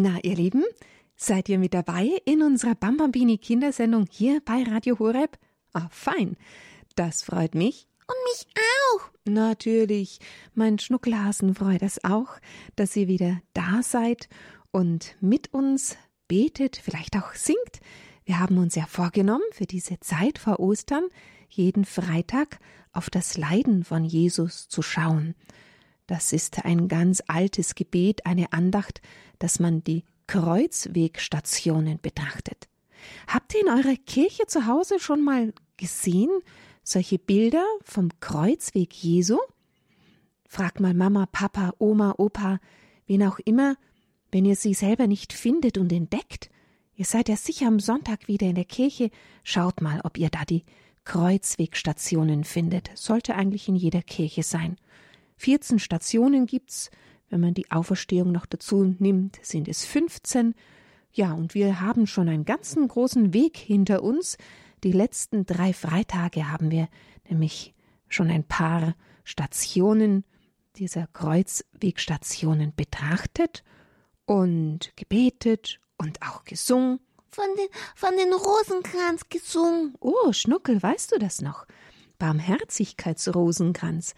Na, ihr Lieben, seid ihr mit dabei in unserer Bambambini Kindersendung hier bei Radio Horeb? Ah, fein. Das freut mich. Und mich auch. Natürlich. Mein Schnuckelhasen freut es auch, dass ihr wieder da seid und mit uns betet, vielleicht auch singt. Wir haben uns ja vorgenommen, für diese Zeit vor Ostern jeden Freitag auf das Leiden von Jesus zu schauen. Das ist ein ganz altes Gebet, eine Andacht, dass man die Kreuzwegstationen betrachtet. Habt ihr in eurer Kirche zu Hause schon mal gesehen, solche Bilder vom Kreuzweg Jesu? Fragt mal Mama, Papa, Oma, Opa, wen auch immer, wenn ihr sie selber nicht findet und entdeckt. Ihr seid ja sicher am Sonntag wieder in der Kirche. Schaut mal, ob ihr da die Kreuzwegstationen findet. Sollte eigentlich in jeder Kirche sein. 14 Stationen gibt's. Wenn man die Auferstehung noch dazu nimmt, sind es 15. Ja, und wir haben schon einen ganzen großen Weg hinter uns. Die letzten drei Freitage haben wir nämlich schon ein paar Stationen dieser Kreuzwegstationen betrachtet und gebetet und auch gesungen. Von den, von den Rosenkranz gesungen. Oh, Schnuckel, weißt du das noch? Barmherzigkeitsrosenkranz.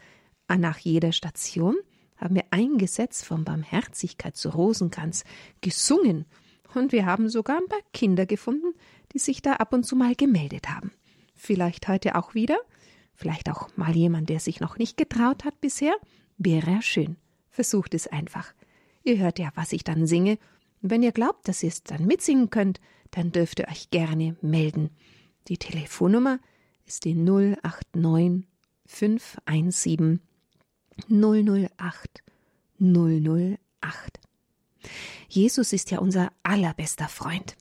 Nach jeder Station haben wir ein Gesetz vom Barmherzigkeitsrosenkranz gesungen. Und wir haben sogar ein paar Kinder gefunden, die sich da ab und zu mal gemeldet haben. Vielleicht heute auch wieder. Vielleicht auch mal jemand, der sich noch nicht getraut hat bisher. Wäre schön. Versucht es einfach. Ihr hört ja, was ich dann singe. Und wenn ihr glaubt, dass ihr es dann mitsingen könnt, dann dürft ihr euch gerne melden. Die Telefonnummer ist die 089 517 008 008. Jesus ist ja unser allerbester Freund.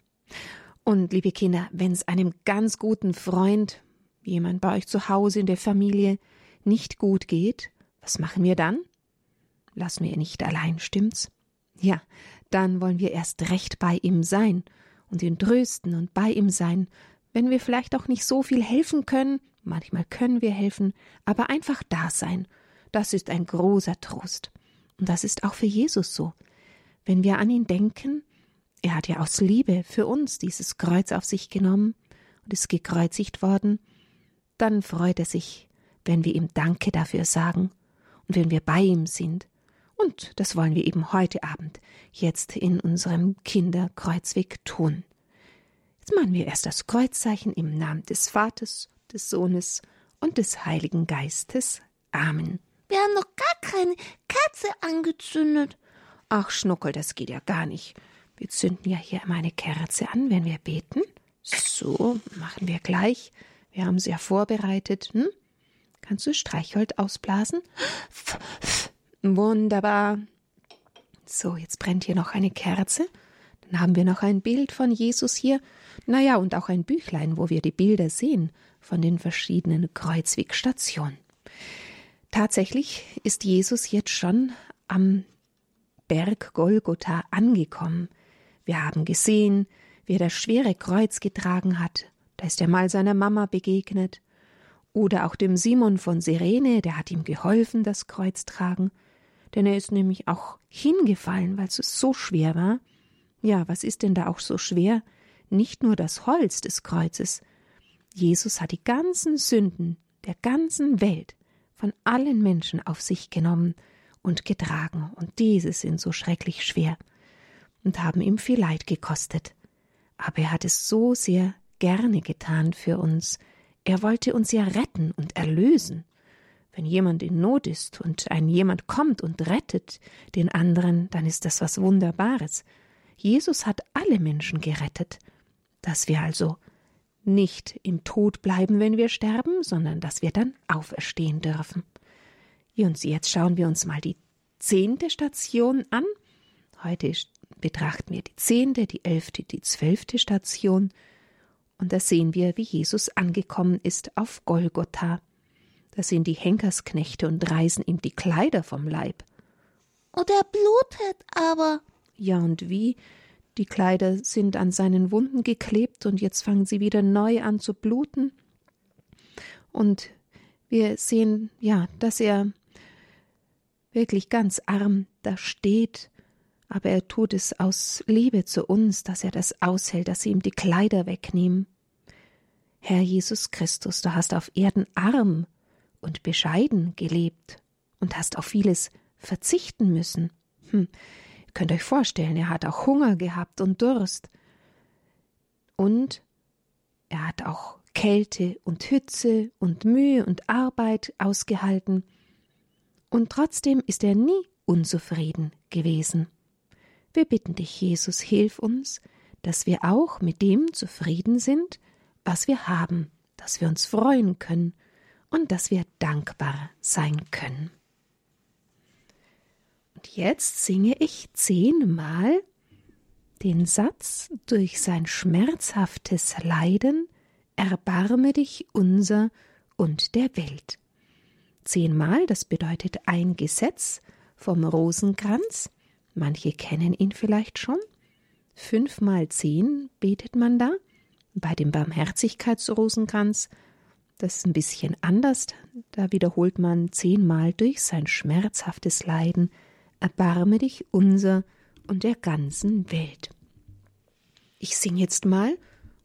Und liebe Kinder, wenn es einem ganz guten Freund, jemand bei euch zu Hause in der Familie, nicht gut geht, was machen wir dann? Lassen wir ihn nicht allein, stimmt's? Ja, dann wollen wir erst recht bei ihm sein und ihn trösten und bei ihm sein, wenn wir vielleicht auch nicht so viel helfen können, manchmal können wir helfen, aber einfach da sein, das ist ein großer Trost. Und das ist auch für Jesus so. Wenn wir an ihn denken, er hat ja aus Liebe für uns dieses Kreuz auf sich genommen und ist gekreuzigt worden, dann freut er sich, wenn wir ihm Danke dafür sagen und wenn wir bei ihm sind und das wollen wir eben heute Abend jetzt in unserem Kinderkreuzweg tun. Jetzt machen wir erst das Kreuzzeichen im Namen des Vaters, des Sohnes und des Heiligen Geistes. Amen. Wir haben noch gar keine Kerze angezündet. Ach, Schnuckel, das geht ja gar nicht. Wir zünden ja hier immer eine Kerze an, wenn wir beten. So, machen wir gleich. Wir haben sie ja vorbereitet. Hm? Kannst du Streichholz ausblasen? Wunderbar. So, jetzt brennt hier noch eine Kerze. Dann haben wir noch ein Bild von Jesus hier. Naja, und auch ein Büchlein, wo wir die Bilder sehen von den verschiedenen Kreuzwegstationen. Tatsächlich ist Jesus jetzt schon am Berg Golgotha angekommen. Wir haben gesehen, wie er das schwere Kreuz getragen hat. Da ist er mal seiner Mama begegnet. Oder auch dem Simon von Sirene, der hat ihm geholfen, das Kreuz tragen denn er ist nämlich auch hingefallen, weil es so schwer war. Ja, was ist denn da auch so schwer? Nicht nur das Holz des Kreuzes. Jesus hat die ganzen Sünden der ganzen Welt von allen Menschen auf sich genommen und getragen, und diese sind so schrecklich schwer und haben ihm viel Leid gekostet. Aber er hat es so sehr gerne getan für uns. Er wollte uns ja retten und erlösen. Wenn jemand in Not ist und ein jemand kommt und rettet den anderen, dann ist das was Wunderbares. Jesus hat alle Menschen gerettet, dass wir also nicht im Tod bleiben, wenn wir sterben, sondern dass wir dann auferstehen dürfen. Und jetzt schauen wir uns mal die zehnte Station an. Heute betrachten wir die zehnte, die elfte, die zwölfte Station. Und da sehen wir, wie Jesus angekommen ist auf Golgotha. Da sind die Henkersknechte und reißen ihm die Kleider vom Leib. Und er blutet aber. Ja, und wie? Die Kleider sind an seinen Wunden geklebt und jetzt fangen sie wieder neu an zu bluten. Und wir sehen, ja, dass er wirklich ganz arm da steht, aber er tut es aus Liebe zu uns, dass er das aushält, dass sie ihm die Kleider wegnehmen. Herr Jesus Christus, du hast auf Erden arm und bescheiden gelebt und hast auf vieles verzichten müssen. Hm, ihr könnt euch vorstellen, er hat auch Hunger gehabt und Durst. Und er hat auch Kälte und Hitze und Mühe und Arbeit ausgehalten. Und trotzdem ist er nie unzufrieden gewesen. Wir bitten dich, Jesus, hilf uns, dass wir auch mit dem zufrieden sind, was wir haben, dass wir uns freuen können und dass wir dankbar sein können. Und jetzt singe ich zehnmal den Satz durch sein schmerzhaftes Leiden Erbarme dich unser und der Welt. Zehnmal, das bedeutet ein Gesetz vom Rosenkranz, manche kennen ihn vielleicht schon. Fünfmal zehn betet man da, bei dem Barmherzigkeitsrosenkranz, das ist ein bisschen anders, da wiederholt man zehnmal durch sein schmerzhaftes Leiden, erbarme dich unser und der ganzen Welt. Ich singe jetzt mal,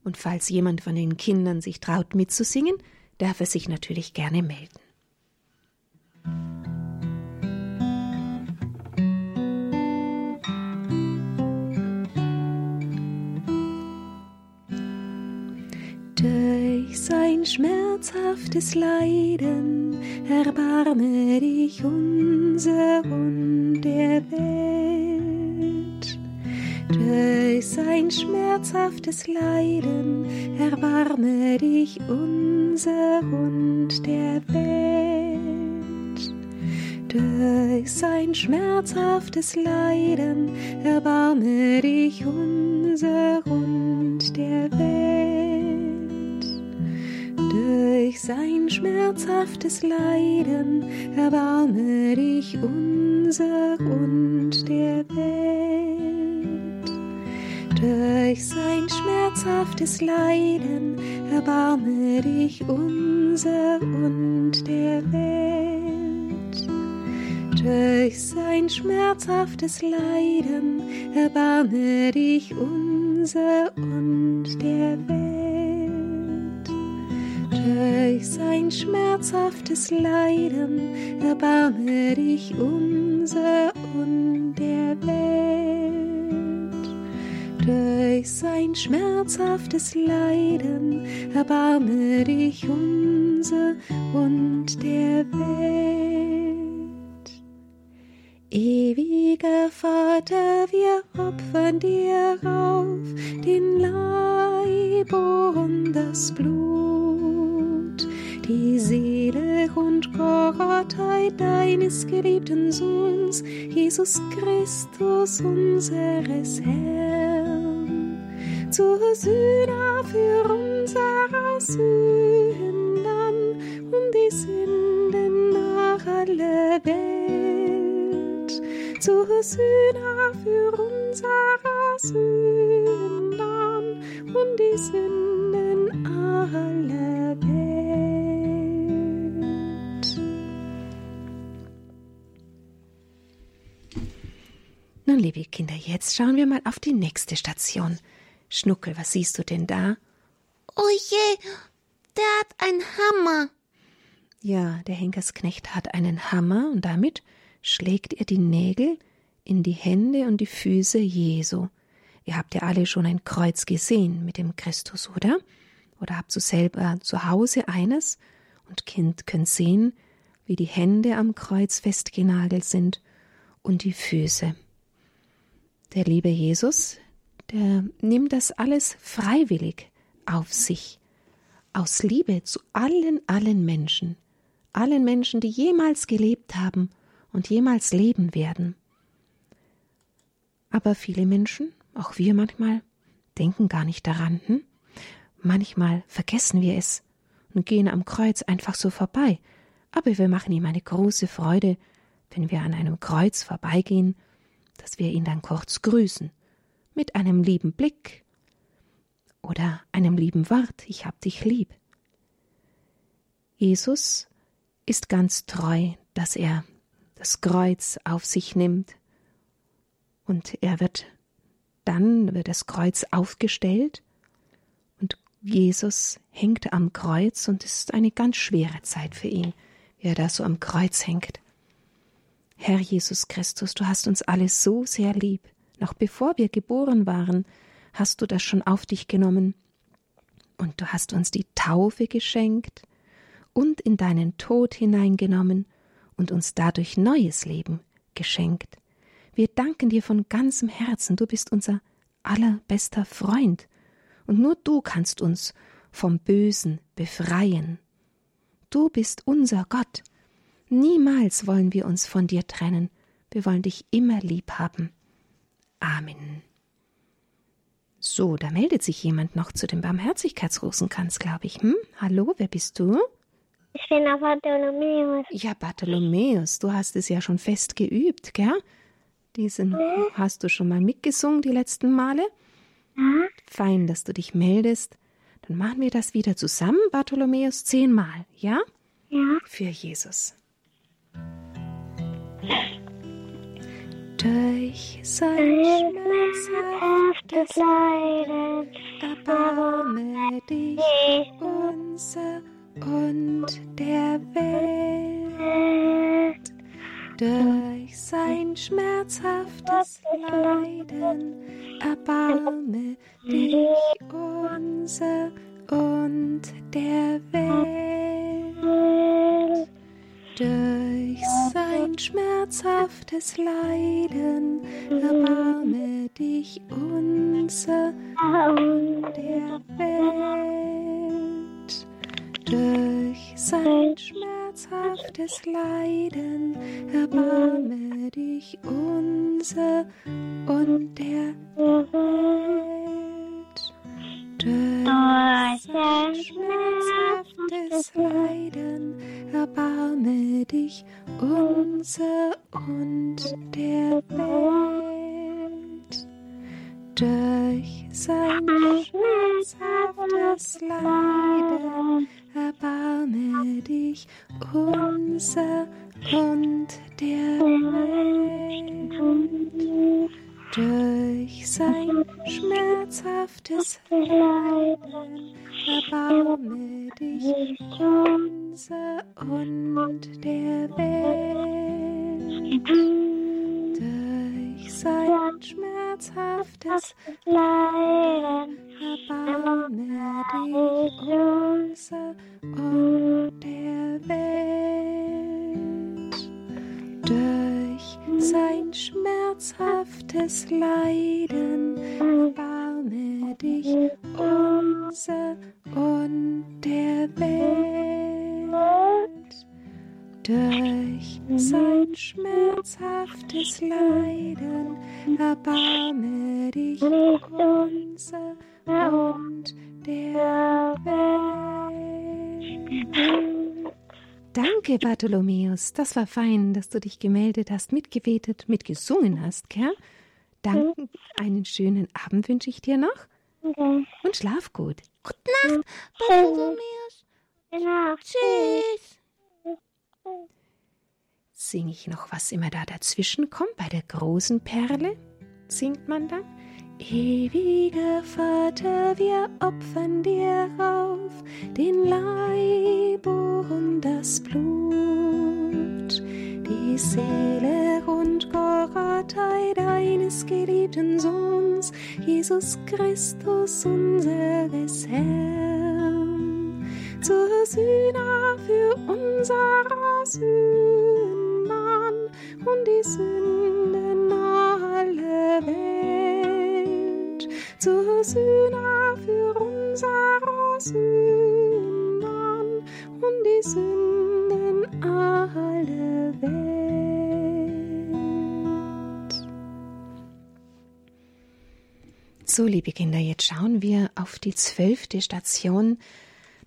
und falls jemand von den Kindern sich traut mitzusingen, darf er sich natürlich gerne melden. Durch sein schmerzhaftes Leiden erbarme dich unser und der Welt. Durch sein schmerzhaftes Leiden erbarme dich unser und der Welt. Durch sein schmerzhaftes Leiden erbarme dich unser und der Welt durch sein schmerzhaftes Leiden erbarme dich unser und der Welt. Durch sein schmerzhaftes Leiden erbarme dich unser und der Welt. Durch sein schmerzhaftes Leiden erbarme dich unser und der Welt durch sein schmerzhaftes Leiden erbarme dich unser und der Welt. Durch sein schmerzhaftes Leiden erbarme dich unser und der Welt. Ewiger Vater, wir opfern dir auf den Leib und das Blut die Seele und Gottheit deines geliebten Sohns, Jesus Christus, unseres Herrn, zur Sühne für unsere Sünden und die Sünden nach aller Welt, zur Sühne für unsere Sünden und die Sünden aller Nun, liebe Kinder, jetzt schauen wir mal auf die nächste Station. Schnuckel, was siehst du denn da? Oh je, der hat einen Hammer. Ja, der Henkersknecht hat einen Hammer und damit schlägt er die Nägel in die Hände und die Füße Jesu. Ihr habt ja alle schon ein Kreuz gesehen mit dem Christus, oder? Oder habt du selber zu Hause eines und Kind könnt sehen, wie die Hände am Kreuz festgenagelt sind und die Füße. Der liebe Jesus, der nimmt das alles freiwillig auf sich, aus Liebe zu allen, allen Menschen, allen Menschen, die jemals gelebt haben und jemals leben werden. Aber viele Menschen, auch wir manchmal, denken gar nicht daran. Hm? Manchmal vergessen wir es und gehen am Kreuz einfach so vorbei. Aber wir machen ihm eine große Freude, wenn wir an einem Kreuz vorbeigehen dass wir ihn dann kurz grüßen, mit einem lieben Blick oder einem lieben Wort, ich hab dich lieb. Jesus ist ganz treu, dass er das Kreuz auf sich nimmt Und er wird dann wird das Kreuz aufgestellt und Jesus hängt am Kreuz und es ist eine ganz schwere Zeit für ihn, wie er da so am Kreuz hängt. Herr Jesus Christus, du hast uns alle so sehr lieb. Noch bevor wir geboren waren, hast du das schon auf dich genommen. Und du hast uns die Taufe geschenkt und in deinen Tod hineingenommen und uns dadurch neues Leben geschenkt. Wir danken dir von ganzem Herzen, du bist unser allerbester Freund, und nur du kannst uns vom Bösen befreien. Du bist unser Gott. Niemals wollen wir uns von dir trennen. Wir wollen dich immer lieb haben. Amen. So, da meldet sich jemand noch zu dem Barmherzigkeitsrosenkranz, glaube ich. Hm? Hallo, wer bist du? Ich bin der Bartholomäus. Ja, Bartholomäus, du hast es ja schon fest geübt, gell? Diesen Mhm. hast du schon mal mitgesungen die letzten Male. Ja, Fein, dass du dich meldest. Dann machen wir das wieder zusammen, Bartholomäus, zehnmal, ja? ja. Für Jesus. Durch sein schmerzhaftes Leiden, Erbarme dich unser und der Welt. Durch sein schmerzhaftes Leiden erbarme dich unser und der Welt. Durch sein schmerzhaftes Leiden erbarme dich unser und der Welt. Durch sein schmerzhaftes Leiden erbarme dich unser und der Welt. Durch sein schmerzhaftes Leiden dich unser und der schmerzhaftes Leiden erbarme dich unser und der Welt. Danke, Bartholomäus. Das war fein, dass du dich gemeldet hast, mitgebetet, mitgesungen hast, gell? Danke. Einen schönen Abend wünsche ich dir noch Okay. und schlaf gut. Gute Nacht, Bartholomäus. Tschüss. Singe ich noch, was immer da dazwischen kommt, bei der großen Perle? Singt man dann? Ewiger Vater, wir opfern dir auf den Leib und das Blut, die Seele und Gottheit deines geliebten Sohns, Jesus Christus, unseres Herrn, zur Sühne für unsere Sünden und die Sünden aller Welt, zur Sühne für unsere Sünden und die Sünden aller Welt. So, liebe Kinder, jetzt schauen wir auf die zwölfte Station.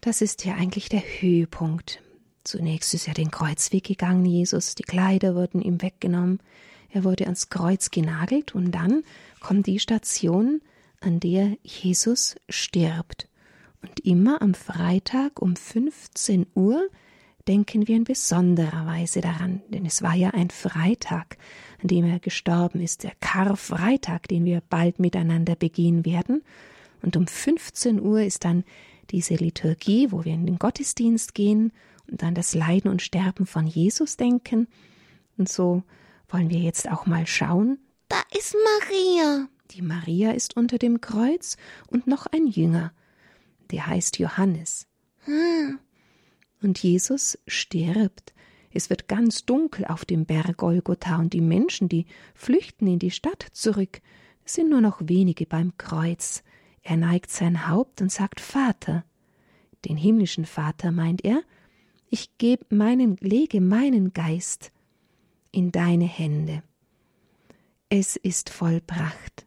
Das ist ja eigentlich der Höhepunkt. Zunächst ist er den Kreuzweg gegangen, Jesus, die Kleider wurden ihm weggenommen, er wurde ans Kreuz genagelt und dann kommt die Station, an der Jesus stirbt. Und immer am Freitag um 15 Uhr denken wir in besonderer Weise daran, denn es war ja ein Freitag, an dem er gestorben ist, der Karfreitag, den wir bald miteinander begehen werden. Und um 15 Uhr ist dann diese Liturgie, wo wir in den Gottesdienst gehen und an das Leiden und Sterben von Jesus denken. Und so wollen wir jetzt auch mal schauen. Da ist Maria. Die Maria ist unter dem Kreuz und noch ein Jünger, der heißt Johannes. Hm. Und Jesus stirbt. Es wird ganz dunkel auf dem Berg Golgotha und die Menschen, die flüchten in die Stadt zurück, sind nur noch wenige beim Kreuz. Er neigt sein Haupt und sagt Vater. Den himmlischen Vater meint er, ich geb meinen, lege meinen Geist in deine Hände. Es ist vollbracht.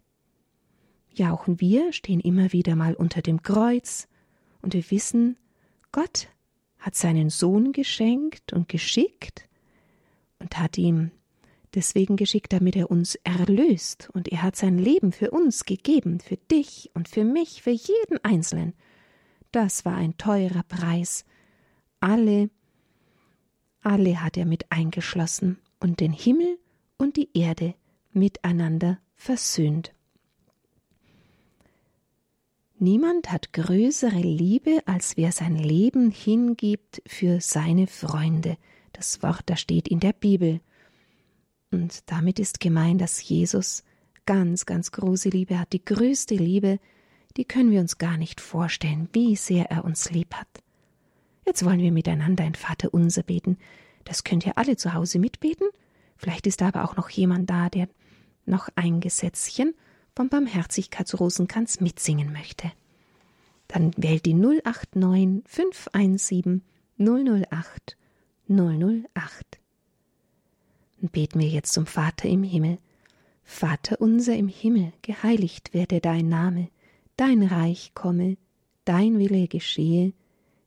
Ja, auch wir stehen immer wieder mal unter dem Kreuz und wir wissen, Gott hat seinen Sohn geschenkt und geschickt und hat ihm deswegen geschickt, damit er uns erlöst, und er hat sein Leben für uns gegeben, für dich und für mich, für jeden Einzelnen. Das war ein teurer Preis. Alle, alle hat er mit eingeschlossen und den Himmel und die Erde miteinander versöhnt. Niemand hat größere Liebe, als wer sein Leben hingibt für seine Freunde. Das Wort, da steht in der Bibel. Und damit ist gemeint, dass Jesus ganz, ganz große Liebe hat, die größte Liebe, die können wir uns gar nicht vorstellen, wie sehr er uns lieb hat. Jetzt wollen wir miteinander ein Vater unser beten. Das könnt ihr alle zu Hause mitbeten. Vielleicht ist da aber auch noch jemand da, der noch ein Gesetzchen vom Barmherzigkeitsrosenkranz mitsingen möchte. Dann wählt die 089 517 008 008. Und beten wir jetzt zum Vater im Himmel. Vater unser im Himmel, geheiligt werde dein Name, dein Reich komme, dein Wille geschehe,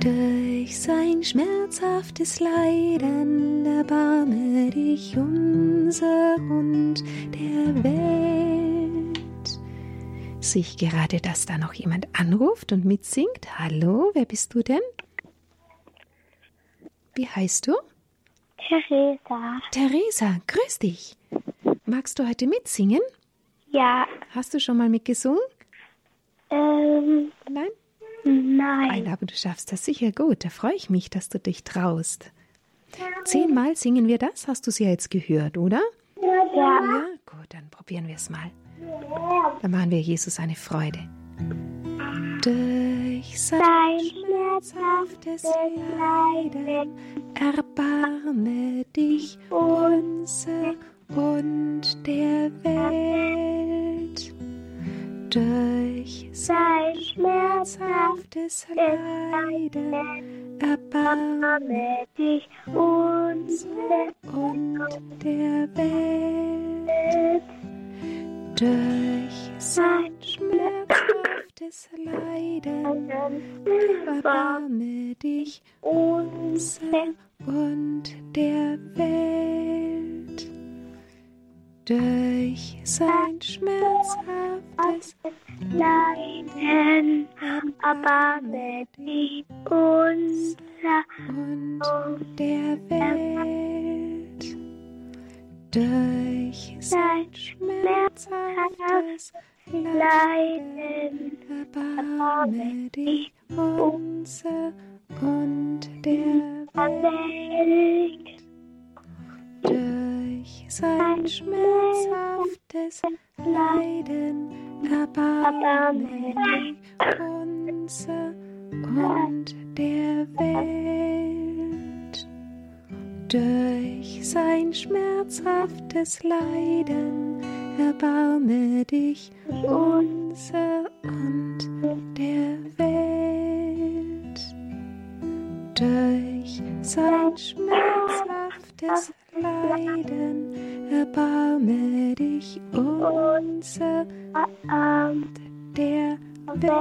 Durch sein schmerzhaftes Leiden erbarme dich unser und der Welt. Sich gerade, dass da noch jemand anruft und mitsingt. Hallo, wer bist du denn? Wie heißt du? Theresa. Theresa, grüß dich. Magst du heute mitsingen? Ja, Hast du schon mal mitgesungen? ähm, Nein? Nein. Nein, aber du schaffst das sicher gut. Da freue ich mich, dass du dich traust. Zehnmal singen wir das, hast du es ja jetzt gehört, oder? Ja, Ja, gut, dann probieren wir es mal. Dann machen wir Jesus eine Freude. Durch sein Dein schmerzhaftes Leiden erbarme dich unser und der Welt. Durch sein schmerzhaftes Leiden erbarme dich unsere und der Welt. Durch sein schmerzhaftes Leiden erbarme dich unser und der Welt. Durch sein schmerzhaftes Leiden erbarme dich unser und der Welt. Durch sein schmerzhaftes Leiden erbarme dich unser und der Welt. Sein schmerzhaftes Leiden erbarme dich unser und der Welt. Durch sein schmerzhaftes Leiden erbarme dich unser und der Welt. Durch sein schmerzhaftes Leiden, erbarme dich unser Abend der Welt.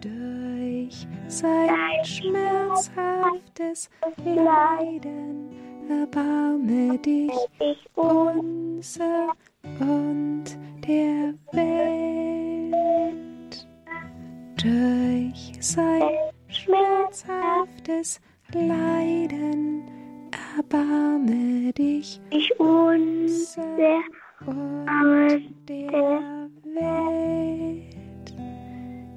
Durch sein schmerzhaftes Leiden erbarme dich ich und unser und der Welt. Durch sein schmerzhaftes Leiden erbarme dich ich unser und der Welt.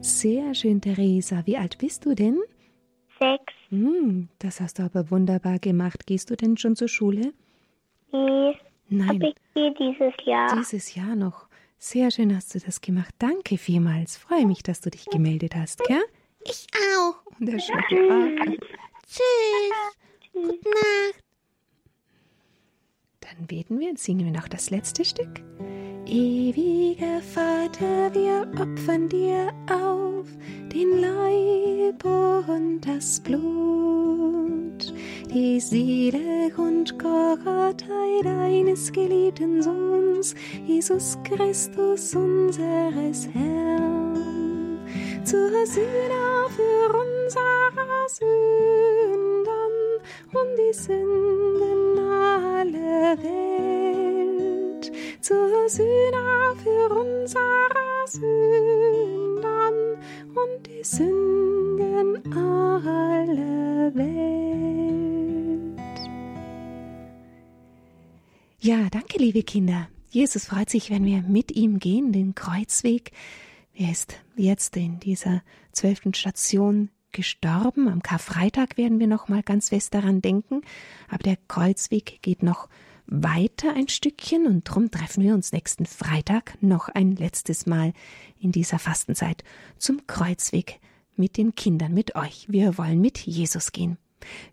Sehr schön, Theresa. Wie alt bist du denn? sechs Hm, das hast du aber wunderbar gemacht. Gehst du denn schon zur Schule? Nee, Nein, habe ich hier dieses Jahr. dieses Jahr noch. Sehr schön hast du das gemacht. Danke vielmals. Freue mich, dass du dich gemeldet hast, gell? Ich auch. Und der Schnuckel auch. Tschüss. Gute Nacht. Dann beten wir und singen wir noch das letzte Stück. Ewiger Vater, wir opfern dir auf den Leib und das Blut, die Seele und Gottheit deines geliebten Sohns, Jesus Christus, unseres Herrn, zur Sühne für unsere Sünden und die Sünden aller Welt, zur Sühne für unsere Sünden und die Sünden aller Welt. Ja, danke, liebe Kinder. Jesus freut sich, wenn wir mit ihm gehen, den Kreuzweg. Er ist jetzt in dieser zwölften Station gestorben. Am Karfreitag werden wir noch mal ganz fest daran denken. Aber der Kreuzweg geht noch weiter ein Stückchen und drum treffen wir uns nächsten Freitag noch ein letztes Mal in dieser Fastenzeit zum Kreuzweg mit den Kindern, mit euch. Wir wollen mit Jesus gehen.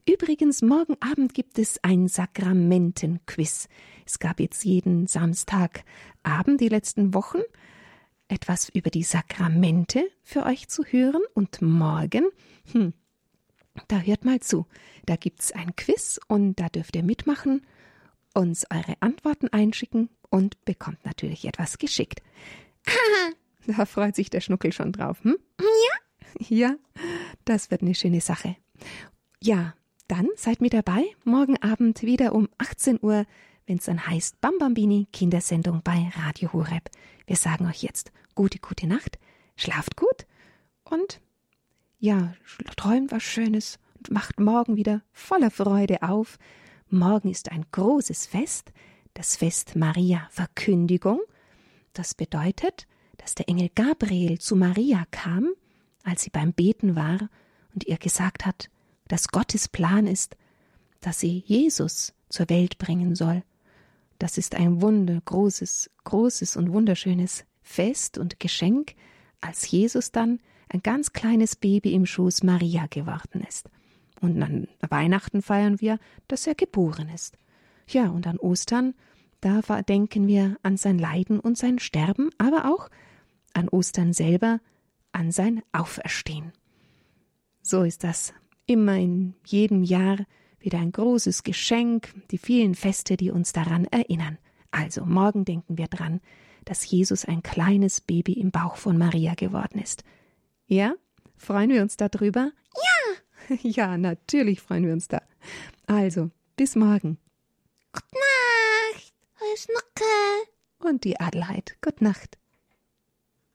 Übrigens, morgen Abend gibt es ein Sakramentenquiz. Es gab jetzt jeden Samstagabend die letzten Wochen etwas über die Sakramente für euch zu hören und morgen, hm, da hört mal zu, da gibt's ein Quiz und da dürft ihr mitmachen, uns eure Antworten einschicken und bekommt natürlich etwas geschickt. Da freut sich der Schnuckel schon drauf, hm? Ja. Ja, das wird eine schöne Sache. Ja, dann seid mit dabei. Morgen Abend wieder um 18 Uhr, wenn es dann heißt Bambambini Kindersendung bei Radio Horeb. Wir sagen euch jetzt gute, gute Nacht, schlaft gut und ja, träumt was Schönes und macht morgen wieder voller Freude auf. Morgen ist ein großes Fest, das Fest Maria Verkündigung. Das bedeutet, dass der Engel Gabriel zu Maria kam, als sie beim Beten war und ihr gesagt hat, dass Gottes Plan ist, dass sie Jesus zur Welt bringen soll. Das ist ein wunder, großes, großes und wunderschönes Fest und Geschenk, als Jesus dann ein ganz kleines Baby im Schoß Maria geworden ist. Und an Weihnachten feiern wir, dass er geboren ist. Ja, und an Ostern, da denken wir an sein Leiden und sein Sterben, aber auch an Ostern selber, an sein Auferstehen. So ist das immer in jedem Jahr wieder ein großes Geschenk, die vielen Feste, die uns daran erinnern. Also morgen denken wir dran, dass Jesus ein kleines Baby im Bauch von Maria geworden ist. Ja? Freuen wir uns darüber? Ja! ja, natürlich freuen wir uns da. Also, bis morgen. Gute Nacht. Euer Schnuckel. Und die Adelheid. Gute Nacht.